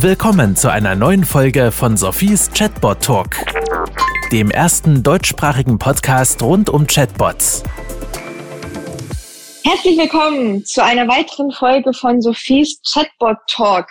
Willkommen zu einer neuen Folge von Sophies Chatbot Talk, dem ersten deutschsprachigen Podcast rund um Chatbots. Herzlich willkommen zu einer weiteren Folge von Sophies Chatbot Talk.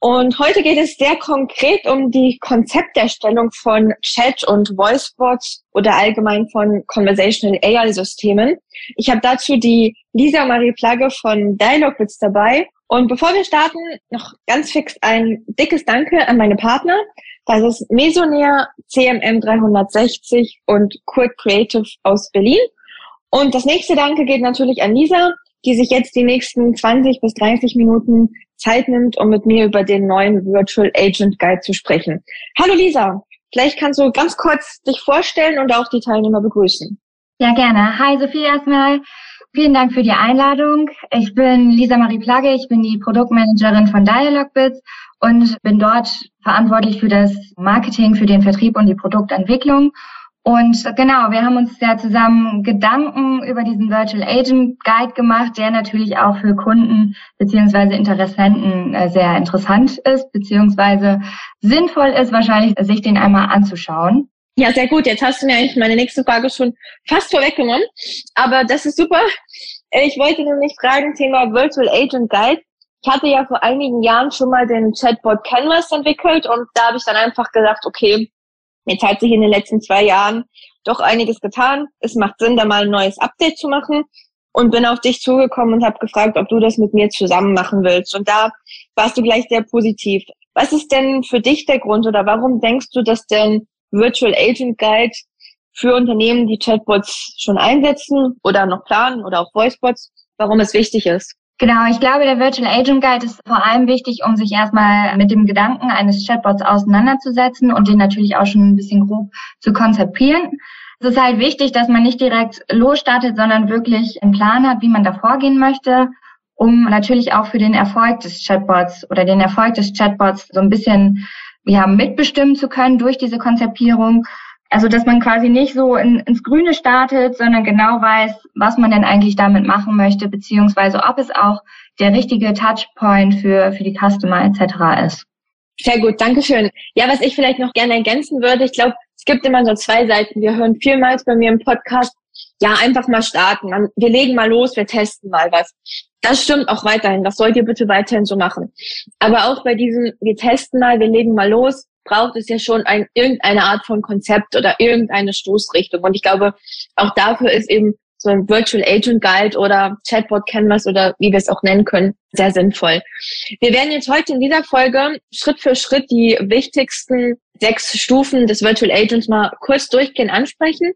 Und heute geht es sehr konkret um die Konzepterstellung von Chat- und Voicebots oder allgemein von Conversational AI-Systemen. Ich habe dazu die Lisa Marie Plagge von Dialogbits dabei. Und bevor wir starten, noch ganz fix ein dickes Danke an meine Partner. Das ist Mesonair, CMM 360 und Quick Creative aus Berlin. Und das nächste Danke geht natürlich an Lisa, die sich jetzt die nächsten 20 bis 30 Minuten Zeit nimmt, um mit mir über den neuen Virtual Agent Guide zu sprechen. Hallo Lisa, vielleicht kannst du ganz kurz dich vorstellen und auch die Teilnehmer begrüßen. Ja, gerne. Hi Sophie erstmal. Vielen Dank für die Einladung. Ich bin Lisa Marie Plagge, ich bin die Produktmanagerin von Dialogbits und bin dort verantwortlich für das Marketing, für den Vertrieb und die Produktentwicklung und genau, wir haben uns ja zusammen Gedanken über diesen Virtual Agent Guide gemacht, der natürlich auch für Kunden beziehungsweise Interessenten äh, sehr interessant ist, beziehungsweise sinnvoll ist, wahrscheinlich sich den einmal anzuschauen. Ja, sehr gut. Jetzt hast du mir eigentlich meine nächste Frage schon fast vorweggenommen. Aber das ist super. Ich wollte nämlich fragen, Thema Virtual Agent Guide. Ich hatte ja vor einigen Jahren schon mal den Chatbot Canvas entwickelt und da habe ich dann einfach gedacht, okay, Jetzt hat sich in den letzten zwei Jahren doch einiges getan. Es macht Sinn, da mal ein neues Update zu machen und bin auf dich zugekommen und habe gefragt, ob du das mit mir zusammen machen willst. Und da warst du gleich sehr positiv. Was ist denn für dich der Grund oder warum denkst du, dass denn Virtual Agent Guide für Unternehmen, die Chatbots schon einsetzen oder noch planen oder auch Voicebots, warum es wichtig ist? Genau, ich glaube, der Virtual Agent Guide ist vor allem wichtig, um sich erstmal mit dem Gedanken eines Chatbots auseinanderzusetzen und den natürlich auch schon ein bisschen grob zu konzipieren. Es ist halt wichtig, dass man nicht direkt losstartet, sondern wirklich einen Plan hat, wie man da vorgehen möchte, um natürlich auch für den Erfolg des Chatbots oder den Erfolg des Chatbots so ein bisschen ja, mitbestimmen zu können durch diese Konzipierung also, dass man quasi nicht so in, ins Grüne startet, sondern genau weiß, was man denn eigentlich damit machen möchte, beziehungsweise ob es auch der richtige Touchpoint für, für die Customer etc. ist. Sehr gut, Dankeschön. Ja, was ich vielleicht noch gerne ergänzen würde, ich glaube, es gibt immer so zwei Seiten. Wir hören vielmals bei mir im Podcast, ja, einfach mal starten. Wir legen mal los, wir testen mal was. Das stimmt auch weiterhin. Das sollt ihr bitte weiterhin so machen. Aber auch bei diesem, wir testen mal, wir legen mal los, braucht es ja schon ein, irgendeine Art von Konzept oder irgendeine Stoßrichtung. Und ich glaube, auch dafür ist eben so ein Virtual Agent Guide oder Chatbot Canvas oder wie wir es auch nennen können, sehr sinnvoll. Wir werden jetzt heute in dieser Folge Schritt für Schritt die wichtigsten sechs Stufen des Virtual Agents mal kurz durchgehend ansprechen.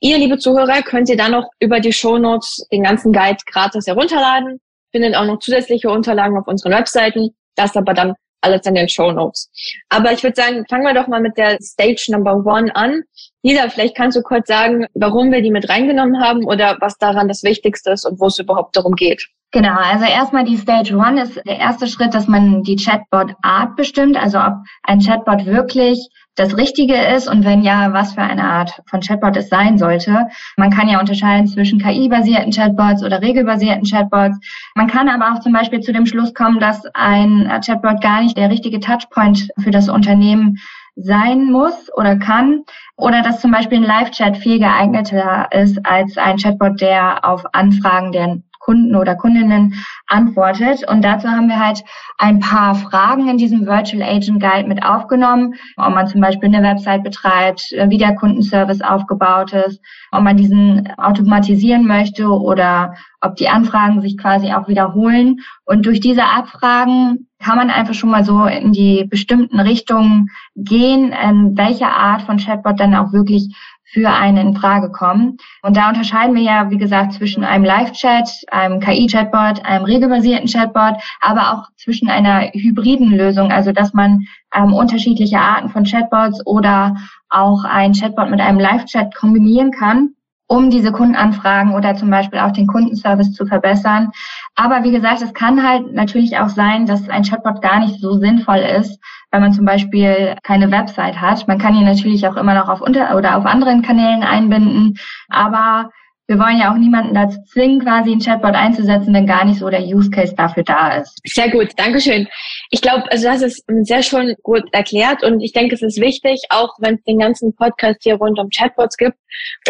Ihr, liebe Zuhörer, könnt ihr dann noch über die Show Notes den ganzen Guide gratis herunterladen. Findet auch noch zusätzliche Unterlagen auf unseren Webseiten. Das aber dann alles in den Show Notes. Aber ich würde sagen, fangen wir doch mal mit der Stage Number One an. Lisa, vielleicht kannst du kurz sagen, warum wir die mit reingenommen haben oder was daran das Wichtigste ist und wo es überhaupt darum geht. Genau, also erstmal die Stage One ist der erste Schritt, dass man die Chatbot Art bestimmt, also ob ein Chatbot wirklich das Richtige ist und wenn ja, was für eine Art von Chatbot es sein sollte. Man kann ja unterscheiden zwischen KI-basierten Chatbots oder regelbasierten Chatbots. Man kann aber auch zum Beispiel zu dem Schluss kommen, dass ein Chatbot gar nicht der richtige Touchpoint für das Unternehmen sein muss oder kann oder dass zum Beispiel ein Live-Chat viel geeigneter ist als ein Chatbot, der auf Anfragen der Kunden oder Kundinnen antwortet. Und dazu haben wir halt ein paar Fragen in diesem Virtual Agent Guide mit aufgenommen, ob man zum Beispiel eine Website betreibt, wie der Kundenservice aufgebaut ist, ob man diesen automatisieren möchte oder ob die Anfragen sich quasi auch wiederholen. Und durch diese Abfragen kann man einfach schon mal so in die bestimmten Richtungen gehen, welche Art von Chatbot dann auch wirklich für einen in Frage kommen. Und da unterscheiden wir ja, wie gesagt, zwischen einem Live-Chat, einem KI-Chatbot, einem regelbasierten Chatbot, aber auch zwischen einer hybriden Lösung, also dass man ähm, unterschiedliche Arten von Chatbots oder auch ein Chatbot mit einem Live-Chat kombinieren kann um diese Kundenanfragen oder zum Beispiel auch den Kundenservice zu verbessern. Aber wie gesagt, es kann halt natürlich auch sein, dass ein Chatbot gar nicht so sinnvoll ist, wenn man zum Beispiel keine Website hat. Man kann ihn natürlich auch immer noch auf unter oder auf anderen Kanälen einbinden, aber wir wollen ja auch niemanden dazu zwingen, quasi ein Chatbot einzusetzen, wenn gar nicht so der Use Case dafür da ist. Sehr gut, Dankeschön. Ich glaube, also das ist sehr schon gut erklärt und ich denke, es ist wichtig, auch wenn es den ganzen Podcast hier rund um Chatbots gibt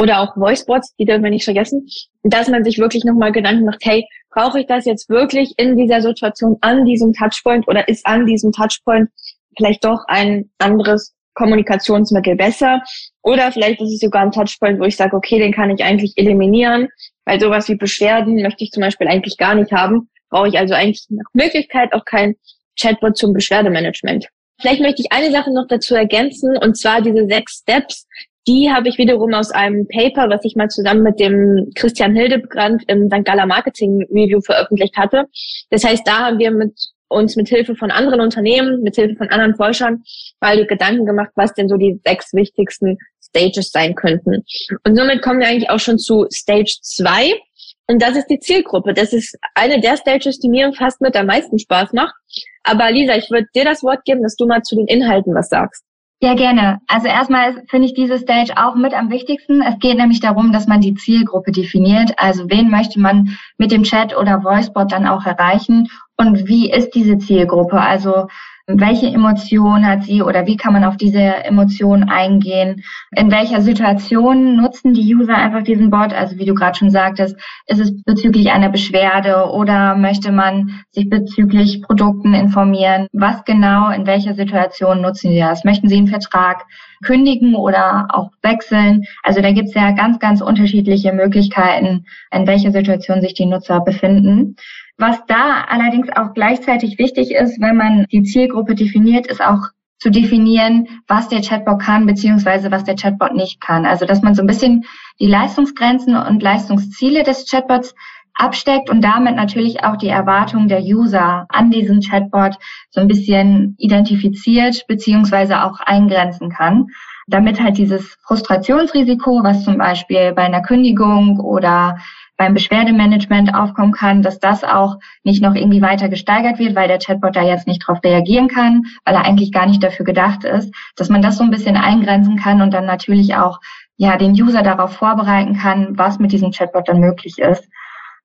oder auch Voicebots, die dürfen wir nicht vergessen, dass man sich wirklich nochmal Gedanken macht, hey, brauche ich das jetzt wirklich in dieser Situation an diesem Touchpoint oder ist an diesem Touchpoint vielleicht doch ein anderes Kommunikationsmittel besser. Oder vielleicht ist es sogar ein Touchpoint, wo ich sage, okay, den kann ich eigentlich eliminieren, weil sowas wie Beschwerden möchte ich zum Beispiel eigentlich gar nicht haben. Brauche ich also eigentlich nach Möglichkeit auch kein Chatbot zum Beschwerdemanagement. Vielleicht möchte ich eine Sache noch dazu ergänzen, und zwar diese sechs Steps. Die habe ich wiederum aus einem Paper, was ich mal zusammen mit dem Christian Hildebrand im St. Gala Marketing Review veröffentlicht hatte. Das heißt, da haben wir mit uns mit Hilfe von anderen Unternehmen, mit Hilfe von anderen Forschern weil Gedanken gemacht, was denn so die sechs wichtigsten Stages sein könnten. Und somit kommen wir eigentlich auch schon zu Stage 2. Und das ist die Zielgruppe. Das ist eine der Stages, die mir fast mit am meisten Spaß macht. Aber Lisa, ich würde dir das Wort geben, dass du mal zu den Inhalten was sagst. Ja, gerne. Also erstmal finde ich diese Stage auch mit am wichtigsten. Es geht nämlich darum, dass man die Zielgruppe definiert. Also wen möchte man mit dem Chat oder Voicebot dann auch erreichen und wie ist diese Zielgruppe? Also welche Emotion hat sie oder wie kann man auf diese Emotion eingehen? In welcher Situation nutzen die User einfach diesen Bot? Also wie du gerade schon sagtest, ist es bezüglich einer Beschwerde oder möchte man sich bezüglich Produkten informieren? Was genau, in welcher Situation nutzen sie das? Möchten sie einen Vertrag kündigen oder auch wechseln? Also da gibt es ja ganz, ganz unterschiedliche Möglichkeiten, in welcher Situation sich die Nutzer befinden. Was da allerdings auch gleichzeitig wichtig ist, wenn man die Zielgruppe definiert, ist auch zu definieren, was der Chatbot kann, beziehungsweise was der Chatbot nicht kann. Also, dass man so ein bisschen die Leistungsgrenzen und Leistungsziele des Chatbots absteckt und damit natürlich auch die Erwartungen der User an diesen Chatbot so ein bisschen identifiziert, beziehungsweise auch eingrenzen kann damit halt dieses Frustrationsrisiko, was zum Beispiel bei einer Kündigung oder beim Beschwerdemanagement aufkommen kann, dass das auch nicht noch irgendwie weiter gesteigert wird, weil der Chatbot da jetzt nicht drauf reagieren kann, weil er eigentlich gar nicht dafür gedacht ist, dass man das so ein bisschen eingrenzen kann und dann natürlich auch ja den User darauf vorbereiten kann, was mit diesem Chatbot dann möglich ist.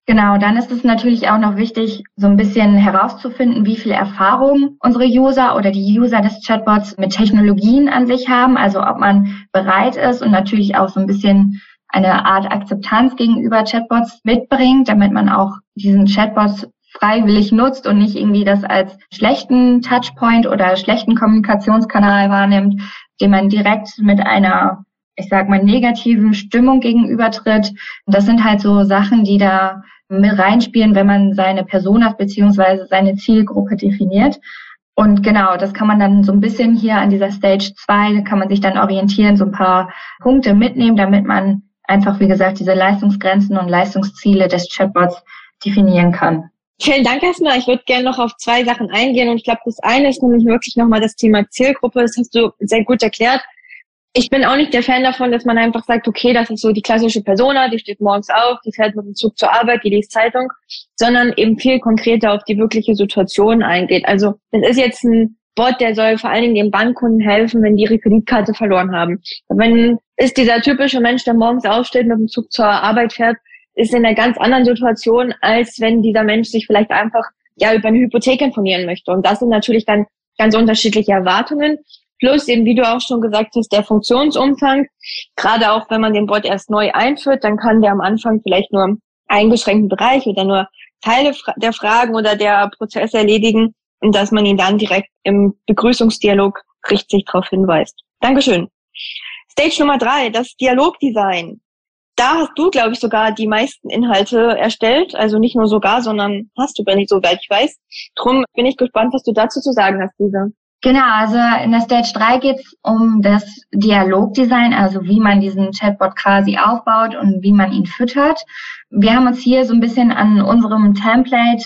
Genau, dann ist es natürlich auch noch wichtig, so ein bisschen herauszufinden, wie viel Erfahrung unsere User oder die User des Chatbots mit Technologien an sich haben. Also ob man bereit ist und natürlich auch so ein bisschen eine Art Akzeptanz gegenüber Chatbots mitbringt, damit man auch diesen Chatbots freiwillig nutzt und nicht irgendwie das als schlechten Touchpoint oder schlechten Kommunikationskanal wahrnimmt, den man direkt mit einer, ich sag mal, negativen Stimmung gegenübertritt. Das sind halt so Sachen, die da mit reinspielen, wenn man seine Personas beziehungsweise seine Zielgruppe definiert. Und genau, das kann man dann so ein bisschen hier an dieser Stage 2, kann man sich dann orientieren, so ein paar Punkte mitnehmen, damit man einfach, wie gesagt, diese Leistungsgrenzen und Leistungsziele des Chatbots definieren kann. Vielen Dank erstmal. Ich würde gerne noch auf zwei Sachen eingehen und ich glaube, das eine ist nämlich wirklich nochmal das Thema Zielgruppe. Das hast du sehr gut erklärt. Ich bin auch nicht der Fan davon, dass man einfach sagt, okay, das ist so die klassische Persona, die steht morgens auf, die fährt mit dem Zug zur Arbeit, die liest Zeitung, sondern eben viel konkreter auf die wirkliche Situation eingeht. Also das ist jetzt ein Bot, der soll vor allen Dingen den Bankkunden helfen, wenn die ihre Kreditkarte verloren haben. Wenn ist dieser typische Mensch, der morgens aufsteht, mit dem Zug zur Arbeit fährt, ist in einer ganz anderen Situation, als wenn dieser Mensch sich vielleicht einfach ja über eine Hypothek informieren möchte. Und das sind natürlich dann ganz unterschiedliche Erwartungen. Plus eben, wie du auch schon gesagt hast, der Funktionsumfang. Gerade auch wenn man den Bot erst neu einführt, dann kann der am Anfang vielleicht nur eingeschränkten Bereich oder nur Teile der Fragen oder der Prozesse erledigen und dass man ihn dann direkt im Begrüßungsdialog richtig darauf hinweist. Dankeschön. Stage Nummer drei, das Dialogdesign. Da hast du, glaube ich, sogar die meisten Inhalte erstellt. Also nicht nur sogar, sondern hast du, wenn ich soweit ich weiß. Drum bin ich gespannt, was du dazu zu sagen hast, Lisa. Genau, also in der Stage 3 geht es um das Dialogdesign, also wie man diesen Chatbot quasi aufbaut und wie man ihn füttert. Wir haben uns hier so ein bisschen an unserem Template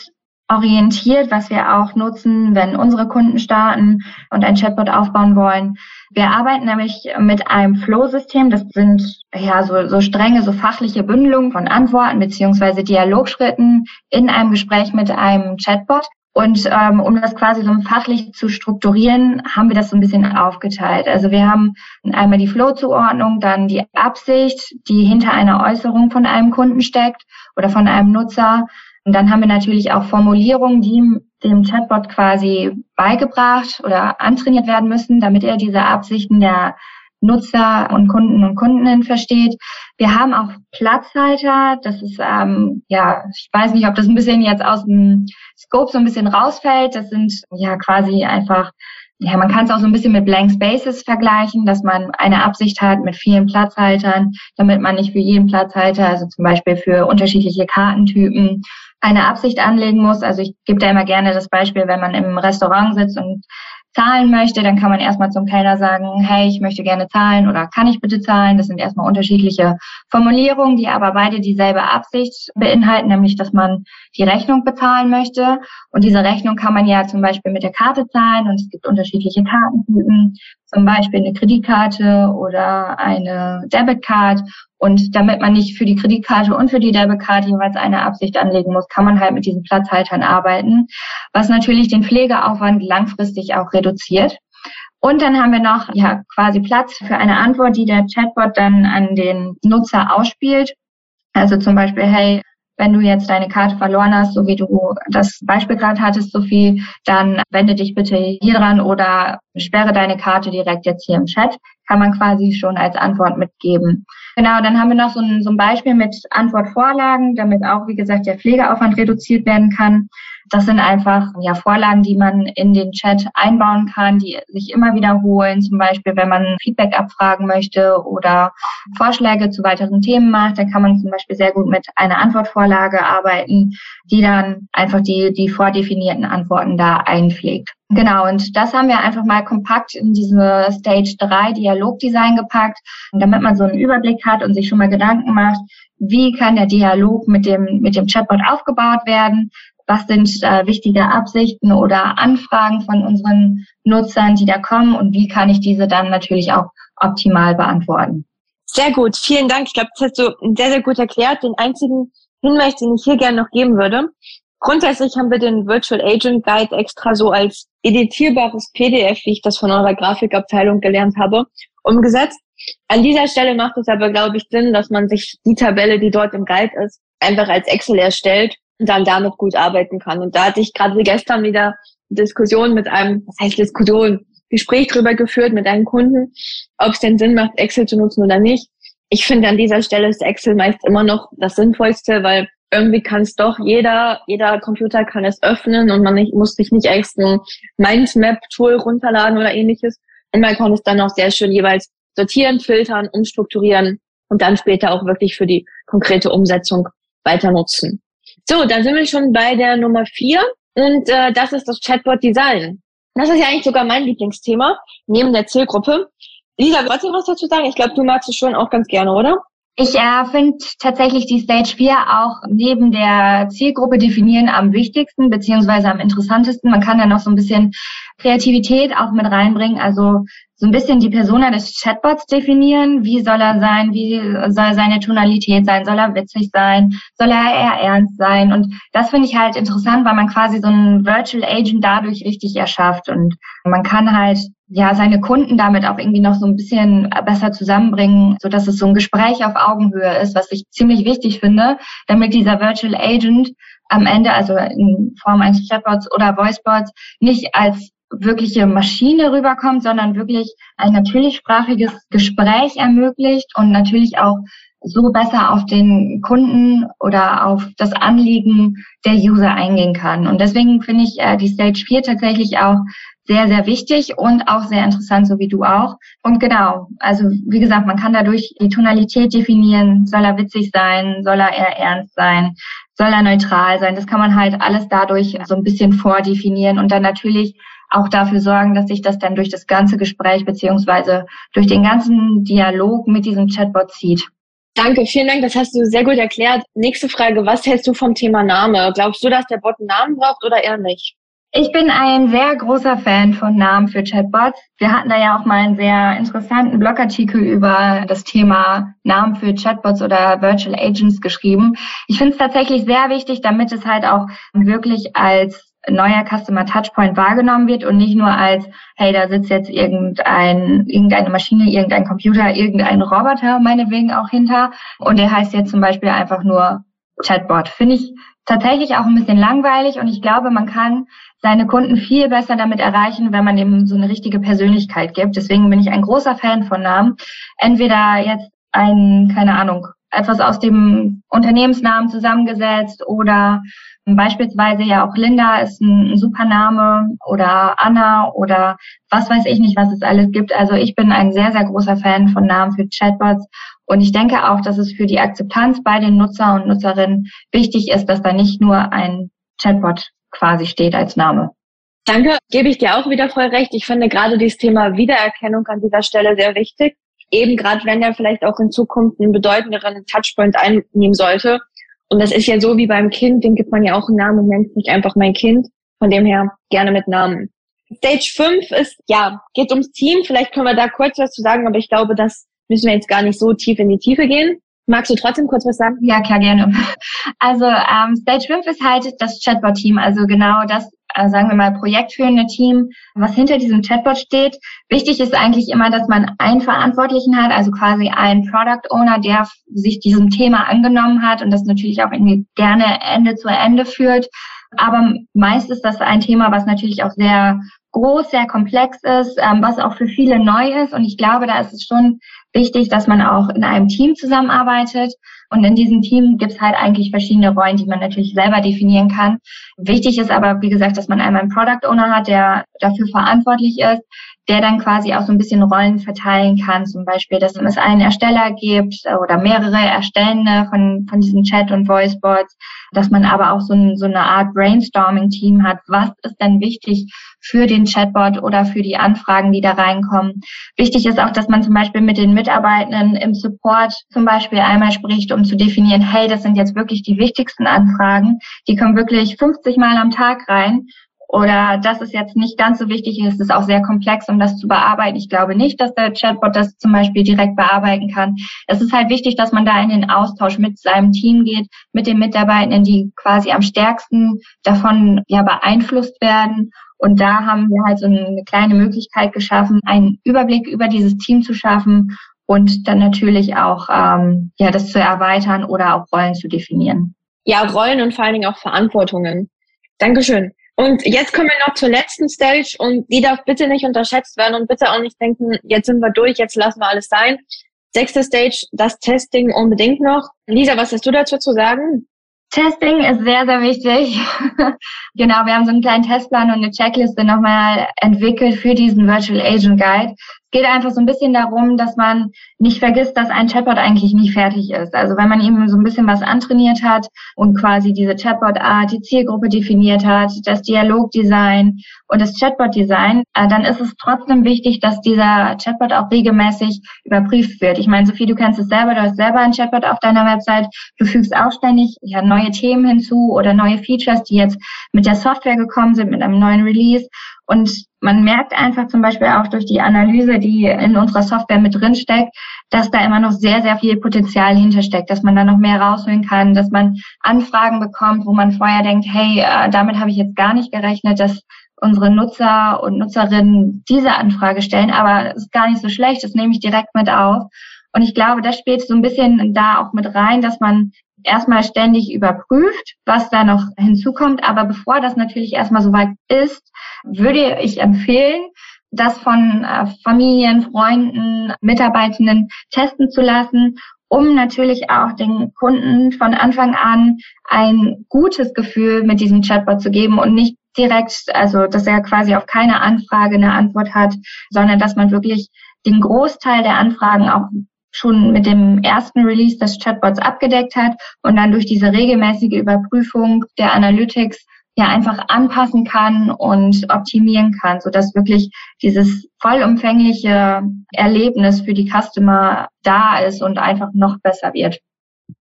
orientiert, was wir auch nutzen, wenn unsere Kunden starten und ein Chatbot aufbauen wollen. Wir arbeiten nämlich mit einem Flow-System. Das sind ja so, so strenge, so fachliche Bündelungen von Antworten beziehungsweise Dialogschritten in einem Gespräch mit einem Chatbot. Und ähm, um das quasi so fachlich zu strukturieren, haben wir das so ein bisschen aufgeteilt. Also wir haben einmal die Flow-Zuordnung, dann die Absicht, die hinter einer Äußerung von einem Kunden steckt oder von einem Nutzer. Und dann haben wir natürlich auch Formulierungen, die dem Chatbot quasi beigebracht oder antrainiert werden müssen, damit er diese Absichten der Nutzer und Kunden und Kundinnen versteht. Wir haben auch Platzhalter. Das ist, ähm, ja, ich weiß nicht, ob das ein bisschen jetzt aus dem Scope so ein bisschen rausfällt. Das sind ja quasi einfach, ja, man kann es auch so ein bisschen mit Blank Spaces vergleichen, dass man eine Absicht hat mit vielen Platzhaltern, damit man nicht für jeden Platzhalter, also zum Beispiel für unterschiedliche Kartentypen, eine Absicht anlegen muss. Also ich gebe da immer gerne das Beispiel, wenn man im Restaurant sitzt und zahlen möchte, dann kann man erstmal zum Kellner sagen, hey, ich möchte gerne zahlen oder kann ich bitte zahlen? Das sind erstmal unterschiedliche Formulierungen, die aber beide dieselbe Absicht beinhalten, nämlich, dass man die Rechnung bezahlen möchte. Und diese Rechnung kann man ja zum Beispiel mit der Karte zahlen und es gibt unterschiedliche Kartentypen, zum Beispiel eine Kreditkarte oder eine Debitcard. Und damit man nicht für die Kreditkarte und für die Debitkarte jeweils eine Absicht anlegen muss, kann man halt mit diesen Platzhaltern arbeiten, was natürlich den Pflegeaufwand langfristig auch reduziert. Und dann haben wir noch ja quasi Platz für eine Antwort, die der Chatbot dann an den Nutzer ausspielt. Also zum Beispiel, hey, wenn du jetzt deine Karte verloren hast, so wie du das Beispiel gerade hattest, Sophie, dann wende dich bitte hier dran oder sperre deine Karte direkt jetzt hier im Chat. Kann man quasi schon als Antwort mitgeben. Genau, dann haben wir noch so ein, so ein Beispiel mit Antwortvorlagen, damit auch, wie gesagt, der Pflegeaufwand reduziert werden kann. Das sind einfach ja, Vorlagen, die man in den Chat einbauen kann, die sich immer wiederholen. Zum Beispiel, wenn man Feedback abfragen möchte oder Vorschläge zu weiteren Themen macht, dann kann man zum Beispiel sehr gut mit einer Antwortvorlage arbeiten, die dann einfach die, die vordefinierten Antworten da einpflegt. Genau, und das haben wir einfach mal kompakt in diese Stage 3 Dialogdesign gepackt, damit man so einen Überblick hat und sich schon mal Gedanken macht, wie kann der Dialog mit dem, mit dem Chatbot aufgebaut werden, was sind äh, wichtige Absichten oder Anfragen von unseren Nutzern, die da kommen und wie kann ich diese dann natürlich auch optimal beantworten. Sehr gut, vielen Dank. Ich glaube, das hast du sehr, sehr gut erklärt. Den einzigen Hinweis, den ich hier gerne noch geben würde. Grundsätzlich haben wir den Virtual Agent Guide extra so als editierbares PDF, wie ich das von eurer Grafikabteilung gelernt habe, umgesetzt. An dieser Stelle macht es aber, glaube ich, Sinn, dass man sich die Tabelle, die dort im Guide ist, einfach als Excel erstellt und dann damit gut arbeiten kann. Und da hatte ich gerade gestern wieder Diskussion mit einem, was heißt Diskussion, Gespräch drüber geführt mit einem Kunden, ob es denn Sinn macht, Excel zu nutzen oder nicht. Ich finde an dieser Stelle ist Excel meist immer noch das Sinnvollste, weil irgendwie kann es doch jeder, jeder Computer kann es öffnen und man nicht, muss sich nicht erst ein Mindmap-Tool runterladen oder ähnliches. Und man kann es dann auch sehr schön jeweils sortieren, filtern, umstrukturieren und dann später auch wirklich für die konkrete Umsetzung weiter nutzen. So, dann sind wir schon bei der Nummer vier und äh, das ist das Chatbot Design. Das ist ja eigentlich sogar mein Lieblingsthema neben der Zielgruppe. Lisa, wolltest du was dazu sagen? Ich glaube, du magst es schon auch ganz gerne, oder? Ich äh, finde tatsächlich die Stage 4 auch neben der Zielgruppe definieren am wichtigsten beziehungsweise am interessantesten. Man kann ja noch so ein bisschen Kreativität auch mit reinbringen. Also so ein bisschen die Persona des Chatbots definieren. Wie soll er sein? Wie soll seine Tonalität sein? Soll er witzig sein? Soll er eher ernst sein? Und das finde ich halt interessant, weil man quasi so einen Virtual Agent dadurch richtig erschafft. Und man kann halt ja seine Kunden damit auch irgendwie noch so ein bisschen besser zusammenbringen, so dass es so ein Gespräch auf Augenhöhe ist, was ich ziemlich wichtig finde, damit dieser Virtual Agent am Ende, also in Form eines Chatbots oder Voicebots, nicht als wirkliche Maschine rüberkommt, sondern wirklich ein natürlichsprachiges Gespräch ermöglicht und natürlich auch so besser auf den Kunden oder auf das Anliegen der User eingehen kann. Und deswegen finde ich äh, die Stage 4 tatsächlich auch sehr, sehr wichtig und auch sehr interessant, so wie du auch. Und genau, also wie gesagt, man kann dadurch die Tonalität definieren. Soll er witzig sein? Soll er eher ernst sein? Soll er neutral sein? Das kann man halt alles dadurch so ein bisschen vordefinieren und dann natürlich auch dafür sorgen, dass sich das dann durch das ganze Gespräch beziehungsweise durch den ganzen Dialog mit diesem Chatbot zieht. Danke, vielen Dank, das hast du sehr gut erklärt. Nächste Frage, was hältst du vom Thema Name? Glaubst du, dass der Bot einen Namen braucht oder eher nicht? Ich bin ein sehr großer Fan von Namen für Chatbots. Wir hatten da ja auch mal einen sehr interessanten Blogartikel über das Thema Namen für Chatbots oder Virtual Agents geschrieben. Ich finde es tatsächlich sehr wichtig, damit es halt auch wirklich als neuer Customer Touchpoint wahrgenommen wird und nicht nur als, hey, da sitzt jetzt irgendein, irgendeine Maschine, irgendein Computer, irgendein Roboter meinetwegen auch hinter und der heißt jetzt zum Beispiel einfach nur Chatbot. Finde ich tatsächlich auch ein bisschen langweilig und ich glaube, man kann seine Kunden viel besser damit erreichen, wenn man eben so eine richtige Persönlichkeit gibt. Deswegen bin ich ein großer Fan von Namen. Entweder jetzt ein, keine Ahnung, etwas aus dem Unternehmensnamen zusammengesetzt oder beispielsweise ja auch Linda ist ein, ein super Name oder Anna oder was weiß ich nicht, was es alles gibt. Also ich bin ein sehr, sehr großer Fan von Namen für Chatbots und ich denke auch, dass es für die Akzeptanz bei den Nutzer und Nutzerinnen wichtig ist, dass da nicht nur ein Chatbot quasi steht als Name. Danke, gebe ich dir auch wieder voll recht. Ich finde gerade dieses Thema Wiedererkennung an dieser Stelle sehr wichtig. Eben gerade wenn er vielleicht auch in Zukunft einen bedeutenderen Touchpoint einnehmen sollte. Und das ist ja so wie beim Kind, dem gibt man ja auch einen Namen und nennt nicht einfach mein Kind. Von dem her gerne mit Namen. Stage 5 ist, ja, geht ums Team. Vielleicht können wir da kurz was zu sagen, aber ich glaube, das müssen wir jetzt gar nicht so tief in die Tiefe gehen. Magst du trotzdem kurz was sagen? Ja, klar, gerne. Also ähm, Stage 5 ist halt das Chatbot-Team, also genau das, äh, sagen wir mal, projektführende Team, was hinter diesem Chatbot steht. Wichtig ist eigentlich immer, dass man einen Verantwortlichen hat, also quasi einen Product Owner, der sich diesem Thema angenommen hat und das natürlich auch irgendwie gerne Ende zu Ende führt. Aber meist ist das ein Thema, was natürlich auch sehr groß, sehr komplex ist, ähm, was auch für viele neu ist. Und ich glaube, da ist es schon wichtig, dass man auch in einem Team zusammenarbeitet. Und in diesem Team gibt es halt eigentlich verschiedene Rollen, die man natürlich selber definieren kann. Wichtig ist aber, wie gesagt, dass man einmal einen Product Owner hat, der dafür verantwortlich ist, der dann quasi auch so ein bisschen Rollen verteilen kann. Zum Beispiel, dass es einen Ersteller gibt oder mehrere Erstellende von, von diesen Chat- und Voicebots, dass man aber auch so, ein, so eine Art Brainstorming-Team hat. Was ist denn wichtig für den Chatbot oder für die Anfragen, die da reinkommen? Wichtig ist auch, dass man zum Beispiel mit den Mitarbeitenden im Support zum Beispiel einmal spricht, um zu definieren, hey, das sind jetzt wirklich die wichtigsten Anfragen. Die kommen wirklich 50 Mal am Tag rein oder das ist jetzt nicht ganz so wichtig, es ist auch sehr komplex, um das zu bearbeiten. Ich glaube nicht, dass der Chatbot das zum Beispiel direkt bearbeiten kann. Es ist halt wichtig, dass man da in den Austausch mit seinem Team geht, mit den Mitarbeitenden, die quasi am stärksten davon ja beeinflusst werden. Und da haben wir halt so eine kleine Möglichkeit geschaffen, einen Überblick über dieses Team zu schaffen und dann natürlich auch ähm, ja das zu erweitern oder auch Rollen zu definieren. Ja, Rollen und vor allen Dingen auch Verantwortungen. Dankeschön. Und jetzt kommen wir noch zur letzten Stage und die darf bitte nicht unterschätzt werden und bitte auch nicht denken, jetzt sind wir durch, jetzt lassen wir alles sein. Sechste Stage, das Testing unbedingt noch. Lisa, was hast du dazu zu sagen? Testing ist sehr, sehr wichtig. genau, wir haben so einen kleinen Testplan und eine Checkliste nochmal entwickelt für diesen Virtual Agent Guide geht einfach so ein bisschen darum, dass man nicht vergisst, dass ein Chatbot eigentlich nie fertig ist. Also wenn man ihm so ein bisschen was antrainiert hat und quasi diese Chatbot-Art, die Zielgruppe definiert hat, das Dialogdesign und das Chatbot-Design, äh, dann ist es trotzdem wichtig, dass dieser Chatbot auch regelmäßig überprüft wird. Ich meine, Sophie, du kennst es selber, du hast selber einen Chatbot auf deiner Website, du fügst auch ständig ja, neue Themen hinzu oder neue Features, die jetzt mit der Software gekommen sind, mit einem neuen Release. Und man merkt einfach zum Beispiel auch durch die Analyse, die in unserer Software mit drin steckt, dass da immer noch sehr, sehr viel Potenzial hintersteckt, dass man da noch mehr rausholen kann, dass man Anfragen bekommt, wo man vorher denkt, hey, äh, damit habe ich jetzt gar nicht gerechnet, dass unsere Nutzer und Nutzerinnen diese Anfrage stellen, aber es ist gar nicht so schlecht, das nehme ich direkt mit auf. Und ich glaube, das spielt so ein bisschen da auch mit rein, dass man erstmal ständig überprüft, was da noch hinzukommt. Aber bevor das natürlich erstmal soweit ist, würde ich empfehlen, das von äh, Familien, Freunden, Mitarbeitenden testen zu lassen, um natürlich auch den Kunden von Anfang an ein gutes Gefühl mit diesem Chatbot zu geben und nicht direkt, also dass er quasi auf keine Anfrage eine Antwort hat, sondern dass man wirklich den Großteil der Anfragen auch schon mit dem ersten Release des Chatbots abgedeckt hat und dann durch diese regelmäßige Überprüfung der Analytics ja einfach anpassen kann und optimieren kann, so dass wirklich dieses vollumfängliche Erlebnis für die Customer da ist und einfach noch besser wird.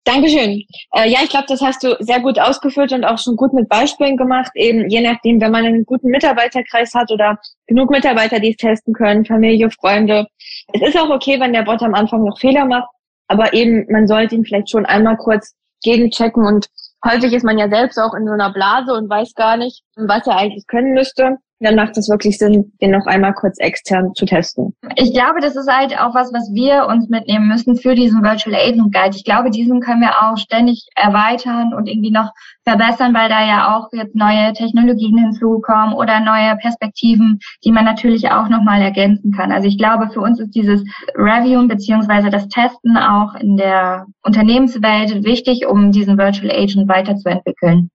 Dankeschön. Äh, ja, ich glaube, das hast du sehr gut ausgeführt und auch schon gut mit Beispielen gemacht. Eben je nachdem, wenn man einen guten Mitarbeiterkreis hat oder genug Mitarbeiter, die es testen können, Familie, Freunde. Es ist auch okay, wenn der Bot am Anfang noch Fehler macht, aber eben man sollte ihn vielleicht schon einmal kurz gegenchecken und häufig ist man ja selbst auch in so einer Blase und weiß gar nicht, was er eigentlich können müsste dann macht es wirklich Sinn, den noch einmal kurz extern zu testen. Ich glaube, das ist halt auch was, was wir uns mitnehmen müssen für diesen Virtual Agent Guide. Ich glaube, diesen können wir auch ständig erweitern und irgendwie noch verbessern, weil da ja auch jetzt neue Technologien hinzukommen oder neue Perspektiven, die man natürlich auch nochmal ergänzen kann. Also ich glaube, für uns ist dieses Review beziehungsweise das Testen auch in der Unternehmenswelt wichtig, um diesen Virtual Agent weiterzuentwickeln.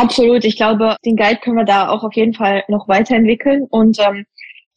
Absolut. Ich glaube, den Guide können wir da auch auf jeden Fall noch weiterentwickeln. Und ähm,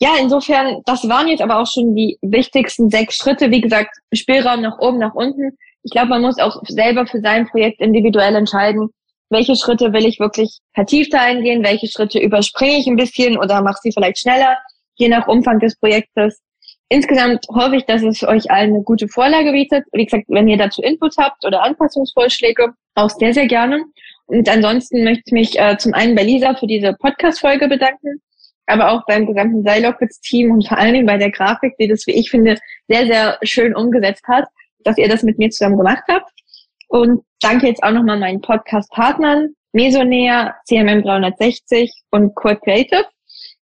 ja, insofern, das waren jetzt aber auch schon die wichtigsten sechs Schritte. Wie gesagt, Spielraum nach oben, nach unten. Ich glaube, man muss auch selber für sein Projekt individuell entscheiden, welche Schritte will ich wirklich vertiefter eingehen, welche Schritte überspringe ich ein bisschen oder mache sie vielleicht schneller, je nach Umfang des Projektes. Insgesamt hoffe ich, dass es euch allen eine gute Vorlage bietet. Wie gesagt, wenn ihr dazu Input habt oder Anpassungsvorschläge, auch sehr, sehr gerne. Und ansonsten möchte ich mich äh, zum einen bei Lisa für diese Podcast-Folge bedanken, aber auch beim gesamten Seilockwitz-Team und vor allen Dingen bei der Grafik, die das, wie ich finde, sehr, sehr schön umgesetzt hat, dass ihr das mit mir zusammen gemacht habt. Und danke jetzt auch nochmal meinen Podcast-Partnern, Mesonair, CMM 360 und Core Creative.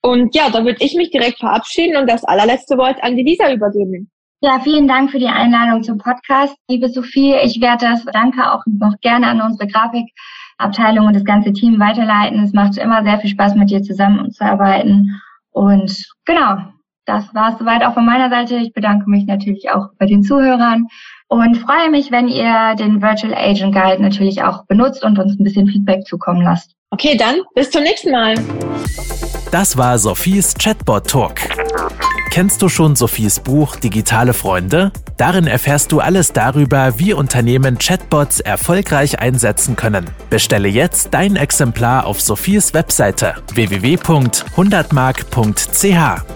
Und ja, da würde ich mich direkt verabschieden und das allerletzte Wort an die Lisa übergeben. Ja, vielen Dank für die Einladung zum Podcast, liebe Sophie. Ich werde das Danke auch noch gerne an unsere Grafikabteilung und das ganze Team weiterleiten. Es macht immer sehr viel Spaß, mit dir zusammenzuarbeiten. Und genau, das war es soweit auch von meiner Seite. Ich bedanke mich natürlich auch bei den Zuhörern und freue mich, wenn ihr den Virtual Agent Guide natürlich auch benutzt und uns ein bisschen Feedback zukommen lasst. Okay, dann bis zum nächsten Mal. Das war Sophies Chatbot Talk. Kennst du schon Sophies Buch Digitale Freunde? Darin erfährst du alles darüber, wie Unternehmen Chatbots erfolgreich einsetzen können. Bestelle jetzt dein Exemplar auf Sophies Webseite www.100mark.ch.